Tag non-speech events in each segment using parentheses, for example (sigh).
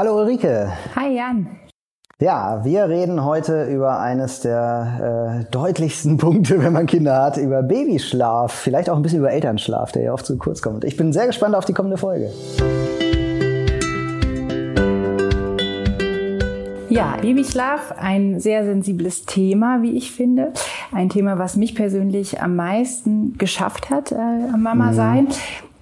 Hallo Ulrike. Hi Jan. Ja, wir reden heute über eines der äh, deutlichsten (laughs) Punkte, wenn man Kinder hat, über Babyschlaf, vielleicht auch ein bisschen über Elternschlaf, der ja oft zu kurz kommt. Ich bin sehr gespannt auf die kommende Folge. Ja, Babyschlaf, ein sehr sensibles Thema, wie ich finde. Ein Thema, was mich persönlich am meisten geschafft hat, äh, Mama mhm.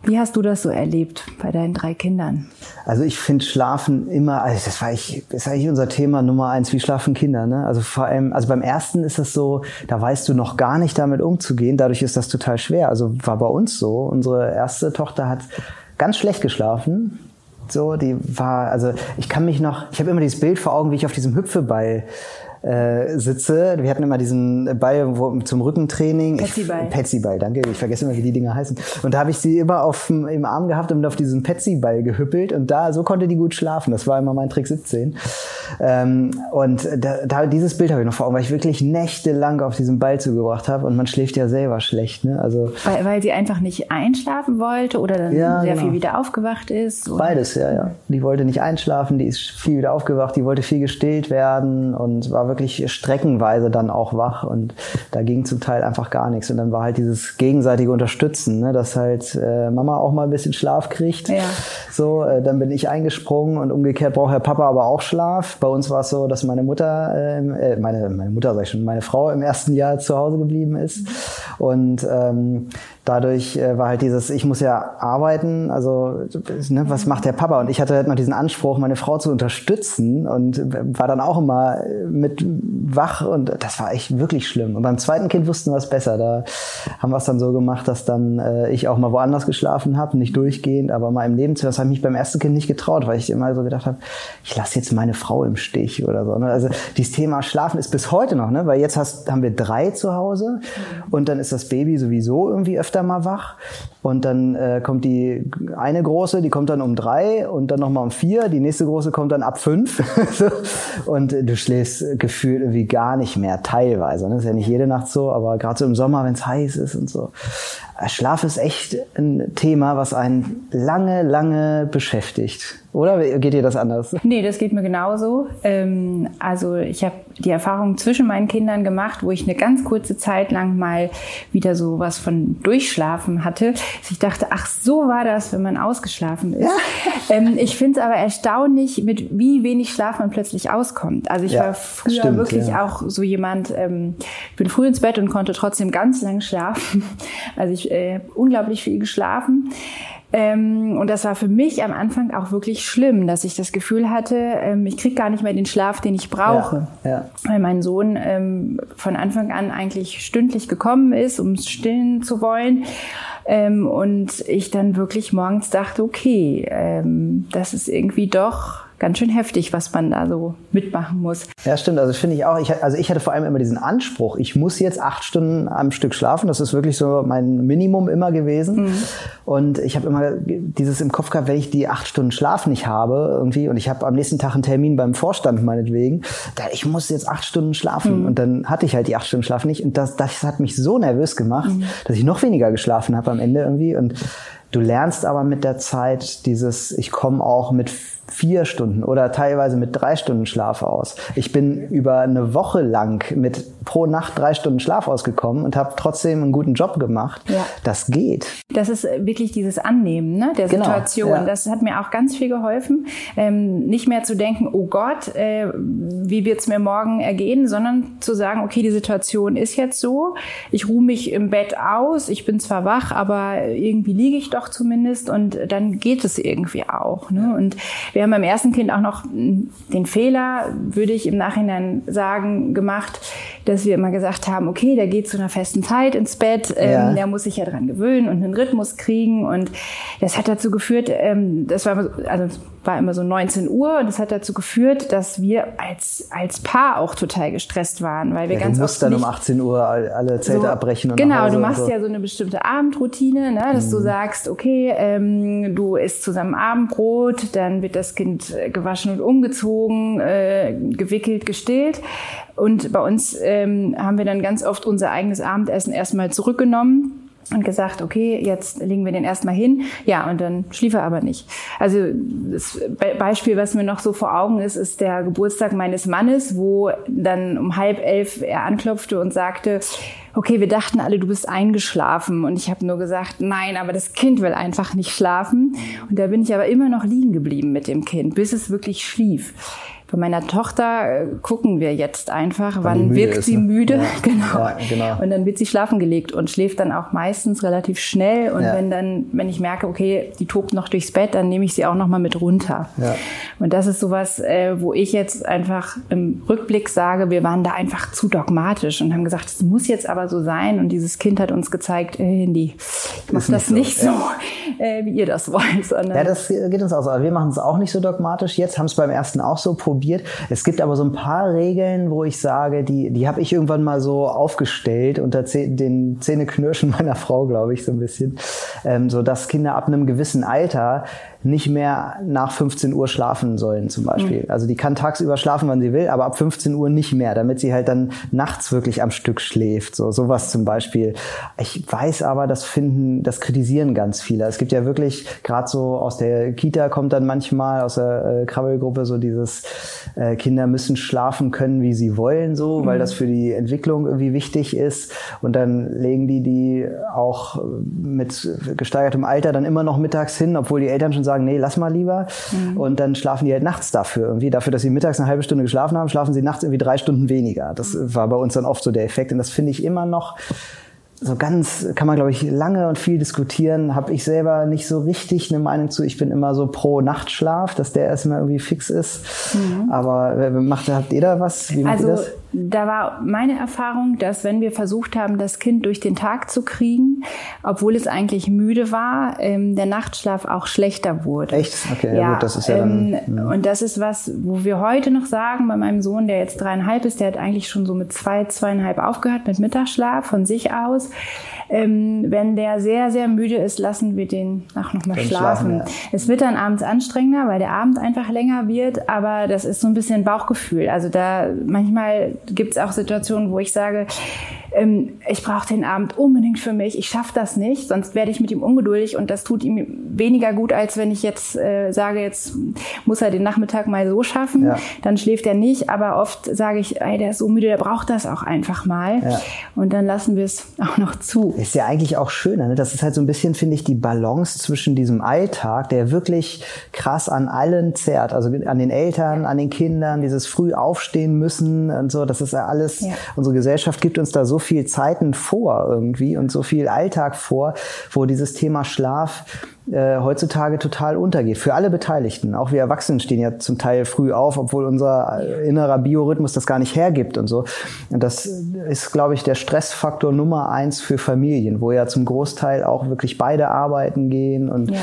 Wie hast du das so erlebt bei deinen drei Kindern? Also ich finde Schlafen immer, also das war ich, das ist eigentlich unser Thema Nummer eins, wie schlafen Kinder. Ne? Also vor allem, also beim ersten ist es so, da weißt du noch gar nicht damit umzugehen. Dadurch ist das total schwer. Also war bei uns so. Unsere erste Tochter hat ganz schlecht geschlafen. So, die war, also ich kann mich noch, ich habe immer dieses Bild vor Augen, wie ich auf diesem Hüpfeball äh, sitze. Wir hatten immer diesen Ball wo, zum Rückentraining. Petsy-Ball. Petsy-Ball, danke. Ich vergesse immer, wie die Dinger heißen. Und da habe ich sie immer auf, im Arm gehabt und auf diesen Petsy-Ball gehüppelt. Und da, so konnte die gut schlafen. Das war immer mein Trick 17. Ähm, und da, da, dieses Bild habe ich noch vor Augen, weil ich wirklich nächtelang auf diesem Ball zugebracht habe. Und man schläft ja selber schlecht. Ne? Also, weil, weil sie einfach nicht einschlafen wollte oder dann ja, sehr genau. viel wieder aufgewacht ist? Oder? Beides, ja, ja. Die wollte nicht einschlafen, die ist viel wieder aufgewacht, die wollte viel gestillt werden und war wirklich streckenweise dann auch wach und da ging zum Teil einfach gar nichts. Und dann war halt dieses gegenseitige Unterstützen, ne, dass halt äh, Mama auch mal ein bisschen Schlaf kriegt. Ja. So, äh, dann bin ich eingesprungen und umgekehrt braucht Herr Papa aber auch Schlaf. Bei uns war es so, dass meine Mutter, äh, äh, meine, meine Mutter sag ich schon, meine Frau im ersten Jahr zu Hause geblieben ist. Und ähm, dadurch äh, war halt dieses, ich muss ja arbeiten, also ne, was macht der Papa? Und ich hatte halt noch diesen Anspruch, meine Frau zu unterstützen und war dann auch immer mit wach und das war echt wirklich schlimm. Und beim zweiten Kind wussten wir es besser. Da haben wir es dann so gemacht, dass dann äh, ich auch mal woanders geschlafen habe, nicht durchgehend, aber mal im Nebenzimmer. Das habe ich mich beim ersten Kind nicht getraut, weil ich immer so gedacht habe, ich lasse jetzt meine Frau im Stich oder so. Ne? Also dieses Thema Schlafen ist bis heute noch, ne? weil jetzt hast, haben wir drei zu Hause und dann ist das Baby sowieso irgendwie öfter öfter mal wach. Und dann äh, kommt die eine große, die kommt dann um drei und dann nochmal um vier. Die nächste große kommt dann ab fünf. (laughs) und du schläfst gefühlt irgendwie gar nicht mehr, teilweise. Das ne? ist ja nicht jede Nacht so, aber gerade so im Sommer, wenn es heiß ist und so. Schlaf ist echt ein Thema, was einen lange, lange beschäftigt. Oder geht dir das anders? Nee, das geht mir genauso. Ähm, also ich habe die Erfahrung zwischen meinen Kindern gemacht, wo ich eine ganz kurze Zeit lang mal wieder so was von Durchschlafen hatte. Ich dachte, ach, so war das, wenn man ausgeschlafen ist. Ja. (laughs) Ähm, ich finde es aber erstaunlich, mit wie wenig Schlaf man plötzlich auskommt. Also ich ja, war früher stimmt, wirklich ja. auch so jemand, ähm, ich bin früh ins Bett und konnte trotzdem ganz lang schlafen. (laughs) Also ich äh, unglaublich viel geschlafen. Ähm, und das war für mich am Anfang auch wirklich schlimm, dass ich das Gefühl hatte, ähm, ich kriege gar nicht mehr den Schlaf, den ich brauche. Ja, ja. Weil mein Sohn ähm, von Anfang an eigentlich stündlich gekommen ist, um stillen zu wollen. Ähm, und ich dann wirklich morgens dachte, okay, ähm, das ist irgendwie doch ganz schön heftig, was man da so mitmachen muss. Ja, stimmt. Also finde ich auch. Ich, also ich hatte vor allem immer diesen Anspruch, ich muss jetzt acht Stunden am Stück schlafen. Das ist wirklich so mein Minimum immer gewesen. Mhm. Und ich habe immer dieses im Kopf gehabt, wenn ich die acht Stunden Schlaf nicht habe irgendwie und ich habe am nächsten Tag einen Termin beim Vorstand meinetwegen, da ich muss jetzt acht Stunden schlafen. Mhm. Und dann hatte ich halt die acht Stunden Schlaf nicht. Und das, das hat mich so nervös gemacht, mhm. dass ich noch weniger geschlafen habe am Ende irgendwie. Und du lernst aber mit der Zeit dieses, ich komme auch mit vier Stunden oder teilweise mit drei Stunden Schlaf aus. Ich bin über eine Woche lang mit pro Nacht drei Stunden Schlaf ausgekommen und habe trotzdem einen guten Job gemacht. Ja. Das geht. Das ist wirklich dieses Annehmen ne, der genau, Situation. Ja. Das hat mir auch ganz viel geholfen. Ähm, nicht mehr zu denken, oh Gott, äh, wie wird's mir morgen ergehen, sondern zu sagen, okay, die Situation ist jetzt so. Ich ruhe mich im Bett aus. Ich bin zwar wach, aber irgendwie liege ich doch zumindest und dann geht es irgendwie auch. Ne? Und wir haben beim ersten Kind auch noch den Fehler, würde ich im Nachhinein sagen, gemacht, dass wir immer gesagt haben, okay, der geht zu einer festen Zeit ins Bett, ähm, ja. der muss sich ja dran gewöhnen und einen Rhythmus kriegen. Und das hat dazu geführt, ähm, das war also war immer so 19 Uhr und das hat dazu geführt, dass wir als, als Paar auch total gestresst waren, weil wir ja, ganz du musst dann um 18 Uhr alle Zelte so, abbrechen. Und genau, du machst so. ja so eine bestimmte Abendroutine, ne, dass mhm. du sagst, okay, ähm, du isst zusammen Abendbrot, dann wird das Kind gewaschen und umgezogen, äh, gewickelt, gestillt. Und bei uns ähm, haben wir dann ganz oft unser eigenes Abendessen erstmal zurückgenommen und gesagt, okay, jetzt legen wir den erstmal hin. Ja, und dann schlief er aber nicht. Also das Beispiel, was mir noch so vor Augen ist, ist der Geburtstag meines Mannes, wo dann um halb elf er anklopfte und sagte, okay, wir dachten alle, du bist eingeschlafen. Und ich habe nur gesagt, nein, aber das Kind will einfach nicht schlafen. Und da bin ich aber immer noch liegen geblieben mit dem Kind, bis es wirklich schlief. Bei meiner Tochter äh, gucken wir jetzt einfach, wann wirkt ist, sie ne? müde. Ja. (laughs) Genau. Ja, genau. Und dann wird sie schlafen gelegt und schläft dann auch meistens relativ schnell. Und ja. wenn dann, wenn ich merke, okay, die tobt noch durchs Bett, dann nehme ich sie auch noch mal mit runter. Und das ist sowas, äh, wo ich jetzt einfach im Rückblick sage, wir waren da einfach zu dogmatisch und haben gesagt, es muss jetzt aber so sein. Und dieses Kind hat uns gezeigt, äh, Handy, mach das so. nicht so, (laughs) äh, wie ihr das wollt. Sondern ja, das geht uns auch so. Wir machen es auch nicht so dogmatisch. Jetzt haben es beim ersten auch so probiert probiert. Es gibt aber so ein paar Regeln, wo ich sage, die, die habe ich irgendwann mal so aufgestellt unter den Zähneknirschen meiner Frau, glaube ich, so ein bisschen, ähm, so dass Kinder ab einem gewissen Alter nicht mehr nach 15 Uhr schlafen sollen zum Beispiel. Mhm. Also die kann tagsüber schlafen, wann sie will, aber ab 15 Uhr nicht mehr, damit sie halt dann nachts wirklich am Stück schläft. So sowas zum Beispiel. Ich weiß aber, das finden, das kritisieren ganz viele. Es gibt ja wirklich gerade so aus der Kita kommt dann manchmal aus der äh, Krabbelgruppe so dieses äh, Kinder müssen schlafen können, wie sie wollen, so, mhm. weil das für die Entwicklung irgendwie wichtig ist. Und dann legen die die auch mit gesteigertem Alter dann immer noch mittags hin, obwohl die Eltern schon sagen, nee, lass mal lieber. Mhm. Und dann schlafen die halt nachts dafür irgendwie. Dafür, dass sie mittags eine halbe Stunde geschlafen haben, schlafen sie nachts irgendwie drei Stunden weniger. Das mhm. war bei uns dann oft so der Effekt. Und das finde ich immer noch so ganz kann man glaube ich lange und viel diskutieren. Habe ich selber nicht so richtig eine Meinung zu. Ich bin immer so pro Nachtschlaf, dass der erstmal irgendwie fix ist. Mhm. Aber äh, macht habt ihr da was? Wie macht also, ihr das? Da war meine Erfahrung, dass wenn wir versucht haben, das Kind durch den Tag zu kriegen, obwohl es eigentlich müde war, ähm, der Nachtschlaf auch schlechter wurde. Echt? Okay, ja, ja gut, das ist ja dann. Ähm, und das ist was, wo wir heute noch sagen, bei meinem Sohn, der jetzt dreieinhalb ist, der hat eigentlich schon so mit zwei, zweieinhalb aufgehört mit Mittagsschlaf von sich aus. Ähm, wenn der sehr, sehr müde ist, lassen wir den auch noch mal schlafen. schlafen ja. Es wird dann abends anstrengender, weil der Abend einfach länger wird, aber das ist so ein bisschen Bauchgefühl. Also da manchmal gibt es auch Situationen, wo ich sage, ähm, ich brauche den Abend unbedingt für mich, ich schaffe das nicht, sonst werde ich mit ihm ungeduldig und das tut ihm weniger gut, als wenn ich jetzt äh, sage, jetzt muss er den Nachmittag mal so schaffen, ja. dann schläft er nicht, aber oft sage ich, ey, der ist so müde, der braucht das auch einfach mal ja. und dann lassen wir es auch noch zu. Ist ja eigentlich auch schöner, ne? das ist halt so ein bisschen, finde ich, die Balance zwischen diesem Alltag, der wirklich krass an allen zerrt, also an den Eltern, an den Kindern, dieses früh aufstehen müssen und so, das ist ja alles, ja. unsere Gesellschaft gibt uns da so viel Zeiten vor irgendwie und so viel Alltag vor, wo dieses Thema Schlaf äh, heutzutage total untergeht. Für alle Beteiligten. Auch wir Erwachsenen stehen ja zum Teil früh auf, obwohl unser innerer Biorhythmus das gar nicht hergibt und so. Und das ist, glaube ich, der Stressfaktor Nummer eins für Familien, wo ja zum Großteil auch wirklich beide arbeiten gehen und ja.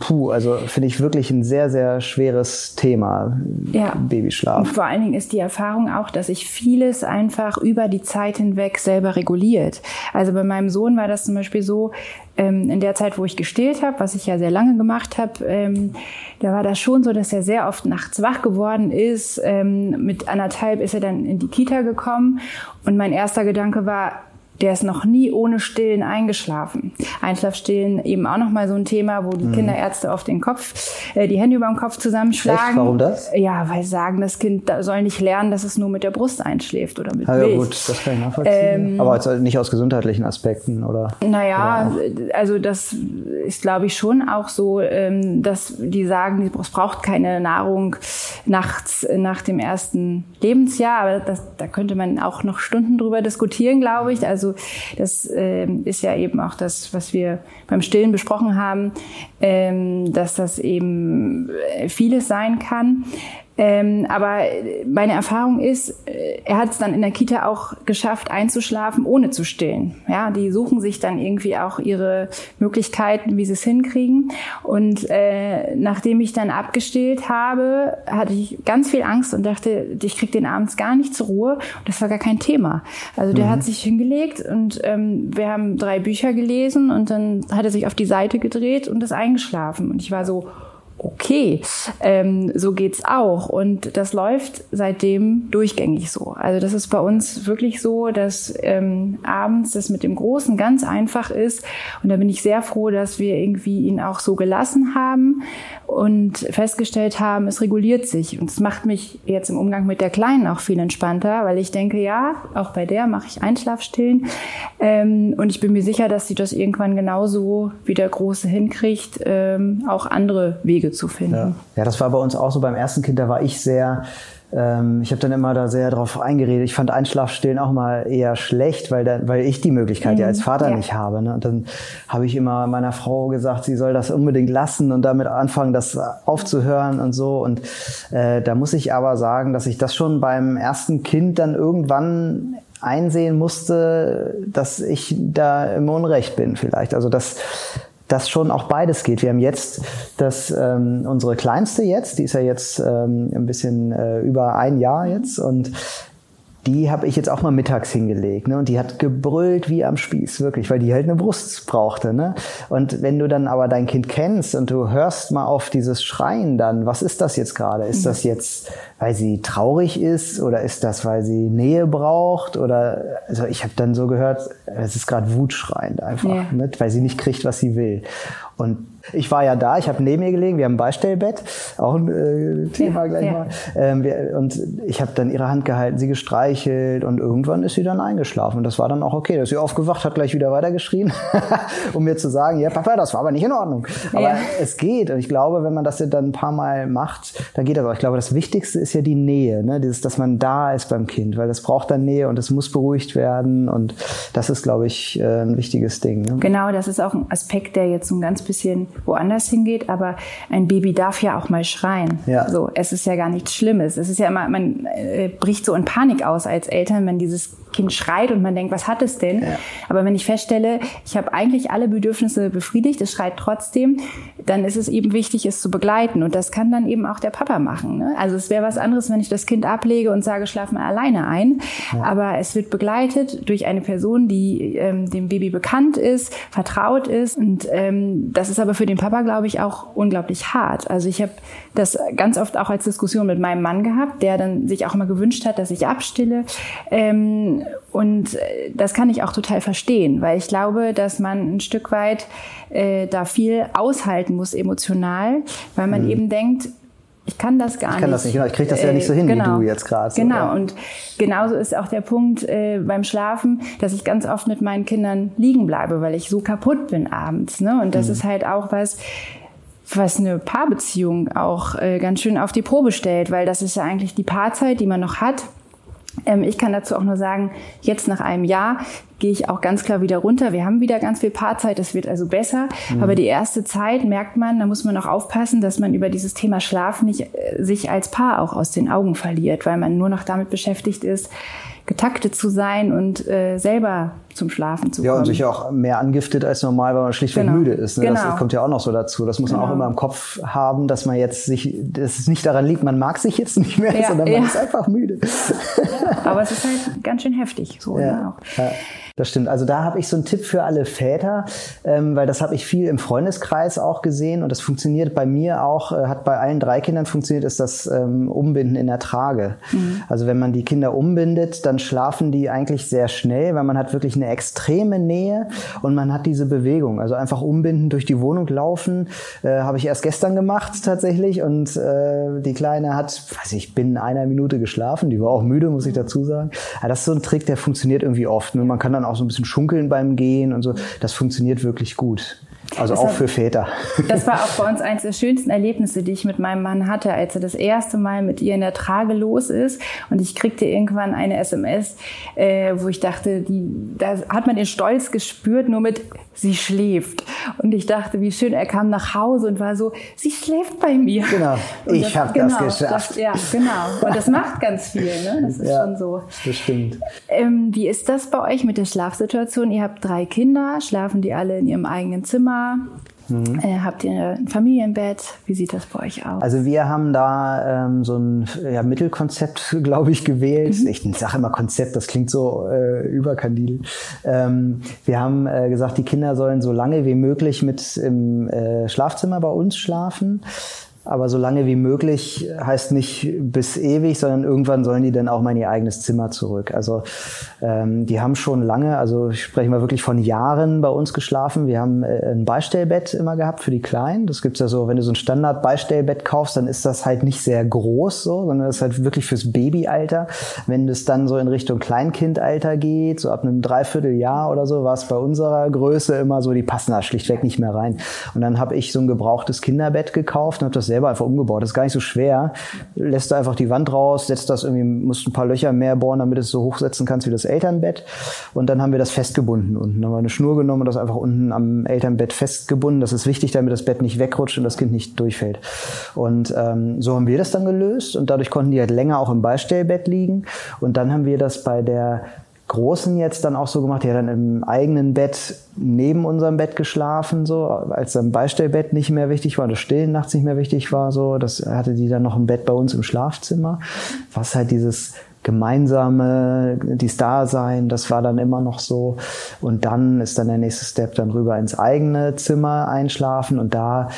Puh, also finde ich wirklich ein sehr, sehr schweres Thema, ja. Babyschlaf. Und vor allen Dingen ist die Erfahrung auch, dass sich vieles einfach über die Zeit hinweg selber reguliert. Also bei meinem Sohn war das zum Beispiel so, ähm, in der Zeit, wo ich gestillt habe, was ich ja sehr lange gemacht habe, ähm, da war das schon so, dass er sehr oft nachts wach geworden ist. Ähm, mit anderthalb ist er dann in die Kita gekommen und mein erster Gedanke war, der ist noch nie ohne Stillen eingeschlafen. Einschlafstillen eben auch noch mal so ein Thema, wo die mhm. Kinderärzte auf den Kopf, äh, die Hände über den Kopf zusammenschlagen. Echt? Warum das? Ja, weil sie sagen, das Kind soll nicht lernen, dass es nur mit der Brust einschläft oder mit ja, Milch. Ja gut, das kann ich nachvollziehen. Ähm, Aber also nicht aus gesundheitlichen Aspekten oder? Naja, oder also das ist glaube ich schon auch so, ähm, dass die sagen, es braucht keine Nahrung nachts nach dem ersten Lebensjahr. Aber das, da könnte man auch noch Stunden drüber diskutieren, glaube ich. Also das äh, ist ja eben auch das, was wir beim Stillen besprochen haben, ähm, dass das eben äh, vieles sein kann. Ähm, aber meine Erfahrung ist, äh, er hat es dann in der Kita auch geschafft, einzuschlafen, ohne zu stillen. Ja, die suchen sich dann irgendwie auch ihre Möglichkeiten, wie sie es hinkriegen. Und äh, nachdem ich dann abgestillt habe, hatte ich ganz viel Angst und dachte, ich krieg den abends gar nicht zur Ruhe. Und das war gar kein Thema. Also der mhm. hat sich hingelegt und ähm, wir haben drei Bücher gelesen und dann hat er sich auf die Seite gedreht und ist eingeschlafen. Und ich war so, okay, ähm, so geht's auch. Und das läuft seitdem durchgängig so. Also das ist bei uns wirklich so, dass ähm, abends das mit dem Großen ganz einfach ist. Und da bin ich sehr froh, dass wir irgendwie ihn auch so gelassen haben und festgestellt haben, es reguliert sich. Und es macht mich jetzt im Umgang mit der Kleinen auch viel entspannter, weil ich denke, ja, auch bei der mache ich Einschlafstillen. Ähm, und ich bin mir sicher, dass sie das irgendwann genauso wie der Große hinkriegt, ähm, auch andere Wege zu finden. Ja. ja, das war bei uns auch so beim ersten Kind, da war ich sehr ähm, ich habe dann immer da sehr drauf eingeredet. Ich fand Einschlafstillen auch mal eher schlecht, weil, da, weil ich die Möglichkeit mhm. ja als Vater ja. nicht habe. Ne? Und dann habe ich immer meiner Frau gesagt, sie soll das unbedingt lassen und damit anfangen, das aufzuhören und so. Und äh, da muss ich aber sagen, dass ich das schon beim ersten Kind dann irgendwann einsehen musste, dass ich da im Unrecht bin vielleicht. Also das dass schon auch beides geht. Wir haben jetzt das, ähm, unsere Kleinste jetzt, die ist ja jetzt ähm, ein bisschen äh, über ein Jahr jetzt und die habe ich jetzt auch mal mittags hingelegt. Ne? Und die hat gebrüllt wie am Spieß, wirklich, weil die halt eine Brust brauchte. Ne? Und wenn du dann aber dein Kind kennst und du hörst mal auf dieses Schreien dann, was ist das jetzt gerade? Ist das jetzt, weil sie traurig ist oder ist das, weil sie Nähe braucht? Oder also ich habe dann so gehört, es ist gerade wutschreiend einfach, ja. ne? weil sie nicht kriegt, was sie will. Und ich war ja da, ich habe neben ihr gelegen, wir haben ein Beistellbett, auch ein äh, Thema ja, gleich ja. mal. Ähm, wir, und ich habe dann ihre Hand gehalten, sie gestreichelt und irgendwann ist sie dann eingeschlafen. Und das war dann auch okay. Da ist sie aufgewacht, hat gleich wieder weitergeschrien, (laughs) um mir zu sagen, ja Papa, das war aber nicht in Ordnung. Aber ja. es geht. Und ich glaube, wenn man das dann ein paar Mal macht, dann geht das auch. Ich glaube, das Wichtigste ist ja die Nähe, ne? Dieses, dass man da ist beim Kind, weil das braucht dann Nähe und es muss beruhigt werden. Und das ist, glaube ich, äh, ein wichtiges Ding. Ne? Genau, das ist auch ein Aspekt, der jetzt so ein ganz bisschen woanders hingeht, aber ein Baby darf ja auch mal schreien. Ja. So, es ist ja gar nichts Schlimmes. Es ist ja immer, man äh, bricht so in Panik aus als Eltern, wenn dieses Kind schreit und man denkt, was hat es denn? Ja. Aber wenn ich feststelle, ich habe eigentlich alle Bedürfnisse befriedigt, es schreit trotzdem, dann ist es eben wichtig, es zu begleiten. Und das kann dann eben auch der Papa machen. Ne? Also es wäre was anderes, wenn ich das Kind ablege und sage, schlaf mal alleine ein. Ja. Aber es wird begleitet durch eine Person, die ähm, dem Baby bekannt ist, vertraut ist. Und ähm, das ist aber für den Papa, glaube ich, auch unglaublich hart. Also ich habe das ganz oft auch als Diskussion mit meinem Mann gehabt, der dann sich auch mal gewünscht hat, dass ich abstille. Ähm, und äh, das kann ich auch total verstehen, weil ich glaube, dass man ein Stück weit äh, da viel aushalten muss emotional, weil man mhm. eben denkt, ich kann das gar nicht. Ich kann das nicht, genau. Ich kriege das ja nicht so hin, genau. wie du jetzt gerade. So, genau. Ja. Und genauso ist auch der Punkt äh, beim Schlafen, dass ich ganz oft mit meinen Kindern liegen bleibe, weil ich so kaputt bin abends. Ne? Und das mhm. ist halt auch was, was eine Paarbeziehung auch äh, ganz schön auf die Probe stellt, weil das ist ja eigentlich die Paarzeit, die man noch hat. Ähm, ich kann dazu auch nur sagen, jetzt nach einem Jahr gehe ich auch ganz klar wieder runter. Wir haben wieder ganz viel Paarzeit, das wird also besser. Mhm. Aber die erste Zeit merkt man, da muss man auch aufpassen, dass man über dieses Thema Schlaf nicht äh, sich als Paar auch aus den Augen verliert, weil man nur noch damit beschäftigt ist, getaktet zu sein und äh, selber zum Schlafen zu kommen. Ja, und sich auch mehr angiftet als normal, weil man schlichtweg genau. müde ist. Ne? Genau. Das kommt ja auch noch so dazu. Das muss genau. man auch genau. immer im Kopf haben, dass man jetzt sich, dass es nicht daran liegt, man mag sich jetzt nicht mehr, ja, sondern man ja. ist einfach müde. Ja, (laughs) aber es ist halt ganz schön heftig. So, ja. Ne, ja. Das stimmt. Also da habe ich so einen Tipp für alle Väter, ähm, weil das habe ich viel im Freundeskreis auch gesehen und das funktioniert bei mir auch, äh, hat bei allen drei Kindern funktioniert, ist das ähm, Umbinden in der Trage. Mhm. Also wenn man die Kinder umbindet, dann schlafen die eigentlich sehr schnell, weil man hat wirklich eine extreme Nähe und man hat diese Bewegung. Also einfach umbinden, durch die Wohnung laufen, äh, habe ich erst gestern gemacht tatsächlich und äh, die Kleine hat, weiß ich, binnen einer Minute geschlafen. Die war auch müde, muss ich dazu sagen. Aber das ist so ein Trick, der funktioniert irgendwie oft. Und man kann dann auch so ein bisschen schunkeln beim Gehen und so. Das funktioniert wirklich gut. Also das auch für Väter. (laughs) Das war auch bei uns eines der schönsten Erlebnisse, die ich mit meinem Mann hatte, als er das erste Mal mit ihr in der Trage los ist. Und ich kriegte irgendwann eine SMS, äh, wo ich dachte, die, da hat man den Stolz gespürt, nur mit sie schläft. Und ich dachte, wie schön, er kam nach Hause und war so, sie schläft bei mir. Genau, ich habe genau, das geschafft. Das, ja, genau. Und das macht ganz viel, ne? Das ist ja, schon so. Das stimmt. Ähm, wie ist das bei euch mit der Schlafsituation? Ihr habt drei Kinder, schlafen die alle in ihrem eigenen Zimmer? Mhm. Äh, habt ihr ein Familienbett? Wie sieht das bei euch aus? Also wir haben da ähm, so ein ja, Mittelkonzept, (laughs) glaube ich, gewählt. Mhm. Ich sage immer Konzept, das klingt so äh, überkandidel. Ähm, wir haben äh, gesagt, die Kinder sollen so lange wie möglich mit im äh, Schlafzimmer bei uns schlafen aber so lange wie möglich heißt nicht bis ewig, sondern irgendwann sollen die dann auch mal in ihr eigenes Zimmer zurück. Also ähm, die haben schon lange, also ich spreche mal wirklich von Jahren bei uns geschlafen. Wir haben äh, ein Beistellbett immer gehabt für die Kleinen. Das gibt's ja so, wenn du so ein Standard-Beistellbett kaufst, dann ist das halt nicht sehr groß so, sondern das ist halt wirklich fürs Babyalter. Wenn es dann so in Richtung Kleinkindalter geht, so ab einem Dreivierteljahr oder so, war es bei unserer Größe immer so, die passen da schlichtweg nicht mehr rein. Und dann habe ich so ein gebrauchtes Kinderbett gekauft und habe das selber einfach umgebaut. Das ist gar nicht so schwer. Lässt du einfach die Wand raus, setzt das irgendwie, musst ein paar Löcher mehr bohren, damit du es so hochsetzen kannst wie das Elternbett. Und dann haben wir das festgebunden unten. Dann haben wir eine Schnur genommen und das einfach unten am Elternbett festgebunden. Das ist wichtig, damit das Bett nicht wegrutscht und das Kind nicht durchfällt. Und ähm, so haben wir das dann gelöst und dadurch konnten die halt länger auch im Beistellbett liegen. Und dann haben wir das bei der Großen jetzt dann auch so gemacht, die hat dann im eigenen Bett neben unserem Bett geschlafen, so, als dann Beistellbett nicht mehr wichtig war, das Stillen nachts nicht mehr wichtig war, so, das hatte die dann noch ein Bett bei uns im Schlafzimmer, was halt dieses gemeinsame, dies Dasein, das war dann immer noch so. Und dann ist dann der nächste Step dann rüber ins eigene Zimmer einschlafen und da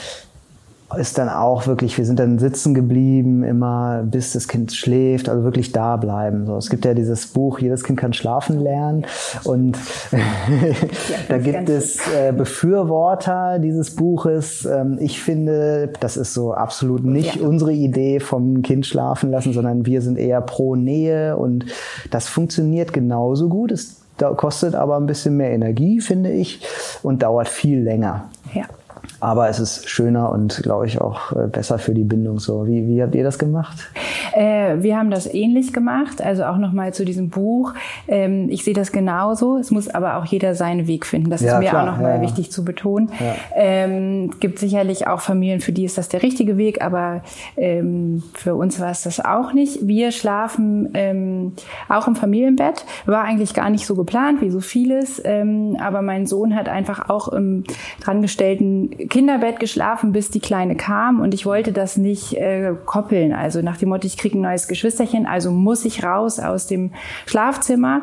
ist dann auch wirklich, wir sind dann sitzen geblieben, immer bis das Kind schläft, also wirklich da bleiben. So, es gibt ja dieses Buch, jedes Kind kann schlafen lernen. Und (laughs) da gibt es äh, Befürworter dieses Buches. Ähm, ich finde, das ist so absolut nicht ja. unsere Idee vom Kind schlafen lassen, sondern wir sind eher pro Nähe und das funktioniert genauso gut. Es kostet aber ein bisschen mehr Energie, finde ich, und dauert viel länger. Ja. Aber es ist schöner und, glaube ich, auch äh, besser für die Bindung so. Wie, wie habt ihr das gemacht? Äh, wir haben das ähnlich gemacht, also auch nochmal zu diesem Buch. Ähm, ich sehe das genauso. Es muss aber auch jeder seinen Weg finden. Das ja, ist mir klar. auch nochmal ja, wichtig zu betonen. Ja. Ähm, gibt sicherlich auch Familien, für die ist das der richtige Weg, aber ähm, für uns war es das auch nicht. Wir schlafen ähm, auch im Familienbett. War eigentlich gar nicht so geplant wie so vieles, ähm, aber mein Sohn hat einfach auch im drangestellten Kinderbett geschlafen, bis die Kleine kam und ich wollte das nicht äh, koppeln. Also nach dem Motto, ich kriege ein neues Geschwisterchen, also muss ich raus aus dem Schlafzimmer.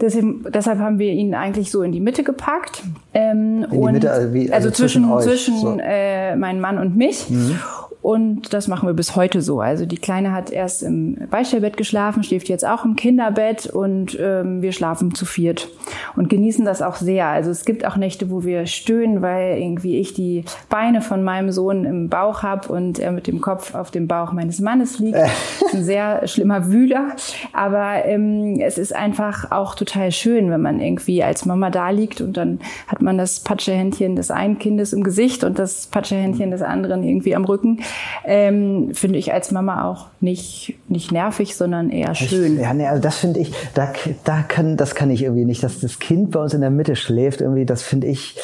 Deswegen, deshalb haben wir ihn eigentlich so in die Mitte gepackt. Ähm, in die Mitte, also, wie, also, also zwischen, zwischen, zwischen so. äh, meinen Mann und mich. Mhm. Und das machen wir bis heute so. Also die Kleine hat erst im Beistellbett geschlafen, schläft jetzt auch im Kinderbett und ähm, wir schlafen zu viert und genießen das auch sehr. Also es gibt auch Nächte, wo wir stöhnen, weil irgendwie ich die Beine von meinem Sohn im Bauch habe und er mit dem Kopf auf dem Bauch meines Mannes liegt. Ein sehr schlimmer Wühler. Aber ähm, es ist einfach auch total schön, wenn man irgendwie als Mama da liegt und dann hat man das Patschehändchen des einen Kindes im Gesicht und das Patschehändchen des anderen irgendwie am Rücken ähm, finde ich als Mama auch nicht, nicht nervig, sondern eher schön. Ich, ja, nee, also das finde ich, da, da kann, das kann ich irgendwie nicht, dass das Kind bei uns in der Mitte schläft, irgendwie, das finde ich,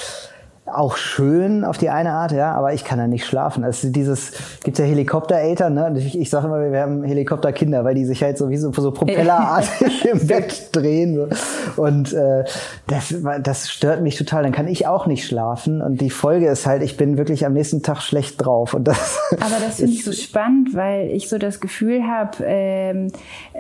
auch schön auf die eine Art, ja, aber ich kann da nicht schlafen. Also dieses gibt's ja Helikoptereltern, ne? Ich, ich sage immer, wir haben Helikopterkinder, weil die sich halt so wie so, so propellerartig (laughs) im Bett drehen. So. Und äh, das, das stört mich total. Dann kann ich auch nicht schlafen. Und die Folge ist halt, ich bin wirklich am nächsten Tag schlecht drauf. Und das aber das (laughs) finde ich so spannend, weil ich so das Gefühl habe, ähm,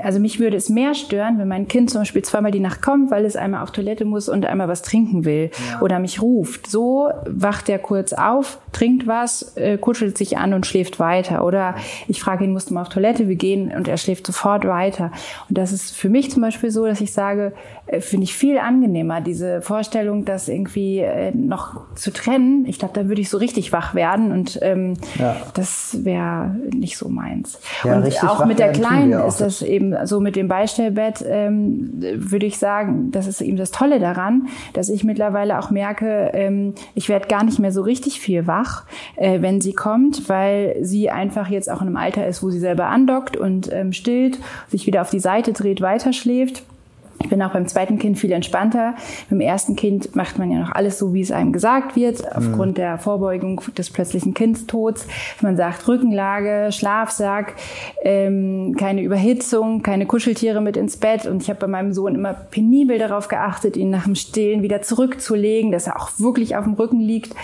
also mich würde es mehr stören, wenn mein Kind zum Beispiel zweimal die Nacht kommt, weil es einmal auf Toilette muss und einmal was trinken will ja. oder mich ruft. So wacht er kurz auf, trinkt was, äh, kuschelt sich an und schläft weiter. Oder ich frage ihn, musst du mal auf Toilette, wir gehen und er schläft sofort weiter. Und das ist für mich zum Beispiel so, dass ich sage, äh, finde ich viel angenehmer, diese Vorstellung, das irgendwie äh, noch zu trennen. Ich glaube, da würde ich so richtig wach werden und ähm, ja. das wäre nicht so meins. Ja, und auch mit der Kleinen ist das eben so mit dem Beistellbett, ähm, würde ich sagen, das ist eben das Tolle daran, dass ich mittlerweile auch merke, ähm, ich werde gar nicht mehr so richtig viel wach, äh, wenn sie kommt, weil sie einfach jetzt auch in einem Alter ist, wo sie selber andockt und ähm, stillt, sich wieder auf die Seite dreht, weiterschläft. Ich bin auch beim zweiten Kind viel entspannter. Beim ersten Kind macht man ja noch alles so, wie es einem gesagt wird, aufgrund mhm. der Vorbeugung des plötzlichen Kindstods. Man sagt Rückenlage, Schlafsack, ähm, keine Überhitzung, keine Kuscheltiere mit ins Bett. Und ich habe bei meinem Sohn immer penibel darauf geachtet, ihn nach dem Stillen wieder zurückzulegen, dass er auch wirklich auf dem Rücken liegt.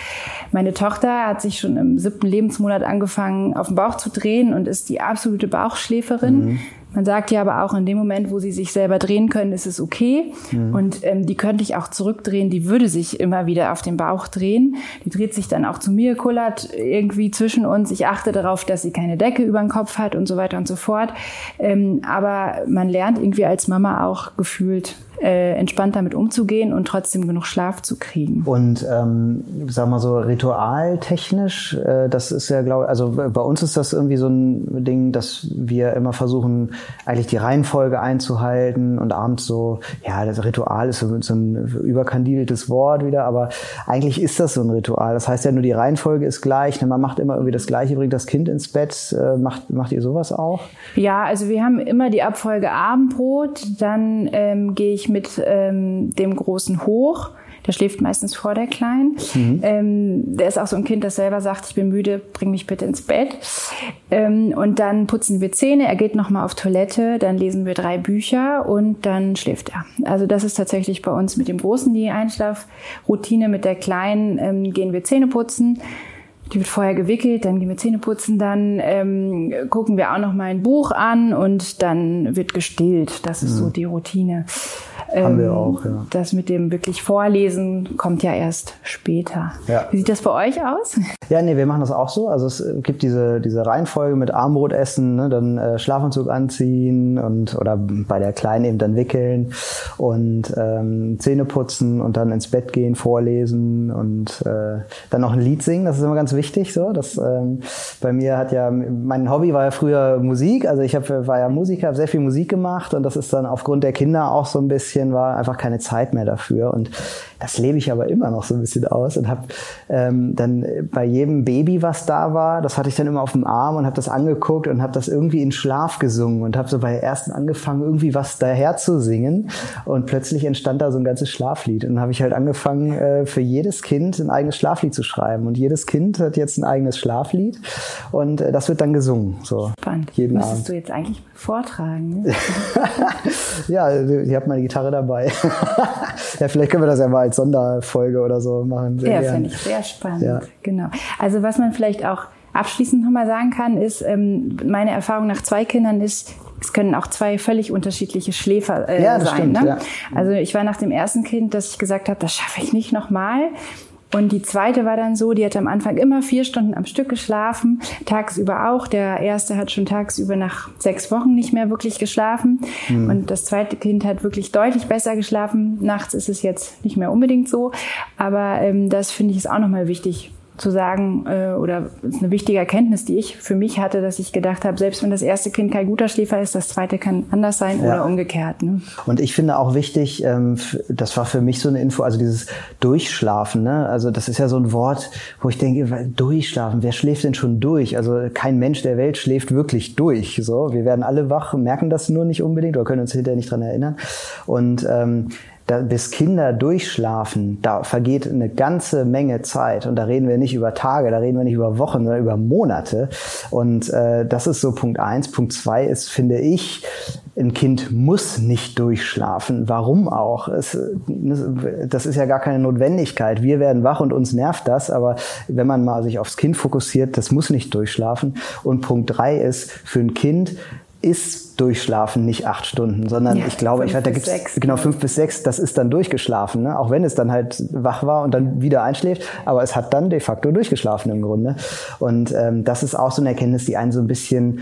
Meine Tochter hat sich schon im siebten Lebensmonat angefangen, auf den Bauch zu drehen und ist die absolute Bauchschläferin. Mhm Man sagt ja aber auch in dem Moment, wo sie sich selber drehen können, ist es okay. Mhm. Und ähm, die könnte ich auch zurückdrehen. Die würde sich immer wieder auf den Bauch drehen. Die dreht sich dann auch zu mir, kullert irgendwie zwischen uns. Ich achte darauf, dass sie keine Decke über den Kopf hat und so weiter und so fort. Ähm, aber man lernt irgendwie als Mama auch gefühlt äh, entspannt damit umzugehen und trotzdem genug Schlaf zu kriegen. Und ähm, sag mal so ritualtechnisch, äh, das ist ja glaube also bei uns ist das irgendwie so ein Ding, dass wir immer versuchen eigentlich die Reihenfolge einzuhalten und abends so ja das Ritual ist so, so ein überkandideltes Wort wieder, aber eigentlich ist das so ein Ritual. Das heißt ja nur die Reihenfolge ist gleich, ne? man macht immer irgendwie das Gleiche, bringt das Kind ins Bett. Äh, macht macht ihr sowas auch? Ja, also wir haben immer die Abfolge Abendbrot, dann ähm, gehe ich mit ähm, dem Großen hoch. Der schläft meistens vor der Kleinen. Mhm. Ähm, der ist auch so ein Kind, das selber sagt, ich bin müde, bring mich bitte ins Bett. Ähm, und dann putzen wir Zähne, er geht nochmal auf Toilette, dann lesen wir drei Bücher und dann schläft er. Also das ist tatsächlich bei uns mit dem Großen die Einschlafroutine. Mit der Kleinen ähm, gehen wir Zähne putzen. Die wird vorher gewickelt, dann gehen wir Zähne putzen, dann ähm, gucken wir auch noch mal ein Buch an und dann wird gestillt. Das ist mhm. so die Routine. Haben wir ähm, auch, ja. Das mit dem wirklich Vorlesen kommt ja erst später. Ja. Wie sieht das bei euch aus? (laughs) Ja, nee, wir machen das auch so. Also es gibt diese, diese Reihenfolge mit Armbrot essen, ne, dann äh, Schlafanzug anziehen und oder bei der Kleinen eben dann wickeln und ähm, Zähne putzen und dann ins Bett gehen, vorlesen und äh, dann noch ein Lied singen. Das ist immer ganz wichtig. So, das ähm, bei mir hat ja mein Hobby war ja früher Musik. Also ich hab, war ja Musiker, habe sehr viel Musik gemacht und das ist dann aufgrund der Kinder auch so ein bisschen bisschen war einfach keine Zeit mehr dafür. Und das lebe ich aber immer noch so ein bisschen aus und habe ähm, dann bei jedem Baby, was da war, das hatte ich dann immer auf dem Arm und habe das angeguckt und habe das irgendwie in Schlaf gesungen und habe so bei der ersten angefangen, irgendwie was daher zu singen. Und plötzlich entstand da so ein ganzes Schlaflied. Und dann habe ich halt angefangen, äh, für jedes Kind ein eigenes Schlaflied zu schreiben. Und jedes Kind hat jetzt ein eigenes Schlaflied und äh, das wird dann gesungen. So Spannend. Jeden Müsstest Abend. du jetzt eigentlich vortragen. Ne? (laughs) ja, ich habe meine Gitarre dabei. (laughs) ja, vielleicht können wir das ja mal als Sonderfolge oder so machen. Sehr ja, finde ich sehr spannend. Ja. Genau. Also was man vielleicht auch abschließend nochmal sagen kann, ist, ähm, meine Erfahrung nach zwei Kindern ist, es können auch zwei völlig unterschiedliche Schläfer äh, ja, sein. Stimmt, ne? ja. Also ich war nach dem ersten Kind, dass ich gesagt habe, das schaffe ich nicht nochmal. Und die zweite war dann so, die hat am Anfang immer vier Stunden am Stück geschlafen, tagsüber auch. Der erste hat schon tagsüber nach sechs Wochen nicht mehr wirklich geschlafen. Mhm. Und das zweite Kind hat wirklich deutlich besser geschlafen. Nachts ist es jetzt nicht mehr unbedingt so. Aber ähm, das finde ich ist auch nochmal wichtig zu sagen, äh, oder ist eine wichtige Erkenntnis, die ich für mich hatte, dass ich gedacht habe, selbst wenn das erste Kind kein guter Schläfer ist, das zweite kann anders sein ja. oder umgekehrt. Ne? Und ich finde auch wichtig, ähm, das war für mich so eine Info, also dieses Durchschlafen. Ne? Also das ist ja so ein Wort, wo ich denke, Durchschlafen, wer schläft denn schon durch? Also kein Mensch der Welt schläft wirklich durch. So, wir werden alle wach, merken das nur nicht unbedingt oder können uns hinterher nicht dran erinnern. Und ähm, da, bis Kinder durchschlafen, da vergeht eine ganze Menge Zeit. Und da reden wir nicht über Tage, da reden wir nicht über Wochen, sondern über Monate. Und äh, das ist so Punkt eins. Punkt zwei ist, finde ich, ein Kind muss nicht durchschlafen. Warum auch? Es, das ist ja gar keine Notwendigkeit. Wir werden wach und uns nervt das, aber wenn man mal sich aufs Kind fokussiert, das muss nicht durchschlafen. Und Punkt drei ist, für ein Kind ist Durchschlafen nicht acht Stunden, sondern ja, ich glaube, ich weiß, da gibt's sechs, genau fünf bis sechs. Das ist dann durchgeschlafen, ne? auch wenn es dann halt wach war und dann wieder einschläft. Aber es hat dann de facto durchgeschlafen im Grunde. Und ähm, das ist auch so eine Erkenntnis, die einen so ein bisschen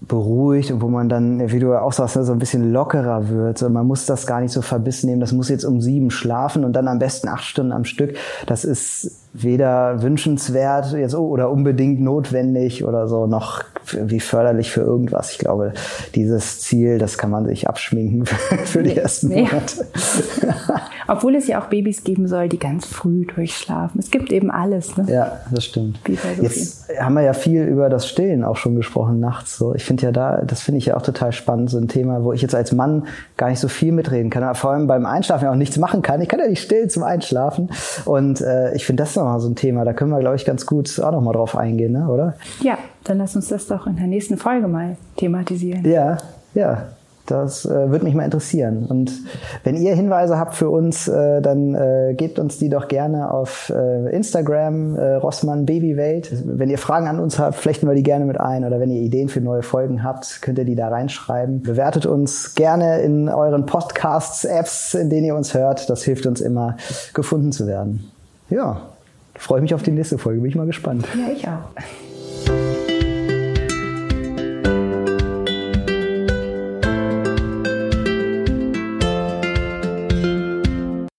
beruhigt und wo man dann, wie du auch sagst, ne, so ein bisschen lockerer wird. So, man muss das gar nicht so verbissen nehmen. Das muss jetzt um sieben schlafen und dann am besten acht Stunden am Stück. Das ist weder wünschenswert jetzt oder unbedingt notwendig oder so noch wie förderlich für irgendwas. Ich glaube, dieses Ziel, das kann man sich abschminken (laughs) für die ersten Monate. (laughs) Obwohl es ja auch Babys geben soll, die ganz früh durchschlafen. Es gibt eben alles. Ne? Ja, das stimmt. Jetzt haben wir ja viel über das Stillen auch schon gesprochen nachts. So, ich finde ja da, das finde ich ja auch total spannend, so ein Thema, wo ich jetzt als Mann gar nicht so viel mitreden kann, vor allem beim Einschlafen ja auch nichts machen kann. Ich kann ja nicht stillen zum Einschlafen. Und äh, ich finde das nochmal so ein Thema. Da können wir, glaube ich, ganz gut auch nochmal drauf eingehen, ne? oder? Ja, dann lass uns das doch in der nächsten Folge mal thematisieren. Ja, ja. Das äh, würde mich mal interessieren. Und wenn ihr Hinweise habt für uns, äh, dann äh, gebt uns die doch gerne auf äh, Instagram, äh, Rossmann Babywelt. Wenn ihr Fragen an uns habt, flechten wir die gerne mit ein. Oder wenn ihr Ideen für neue Folgen habt, könnt ihr die da reinschreiben. Bewertet uns gerne in euren Podcasts, Apps, in denen ihr uns hört. Das hilft uns immer, gefunden zu werden. Ja, freue mich auf die nächste Folge. Bin ich mal gespannt. Ja, ich auch.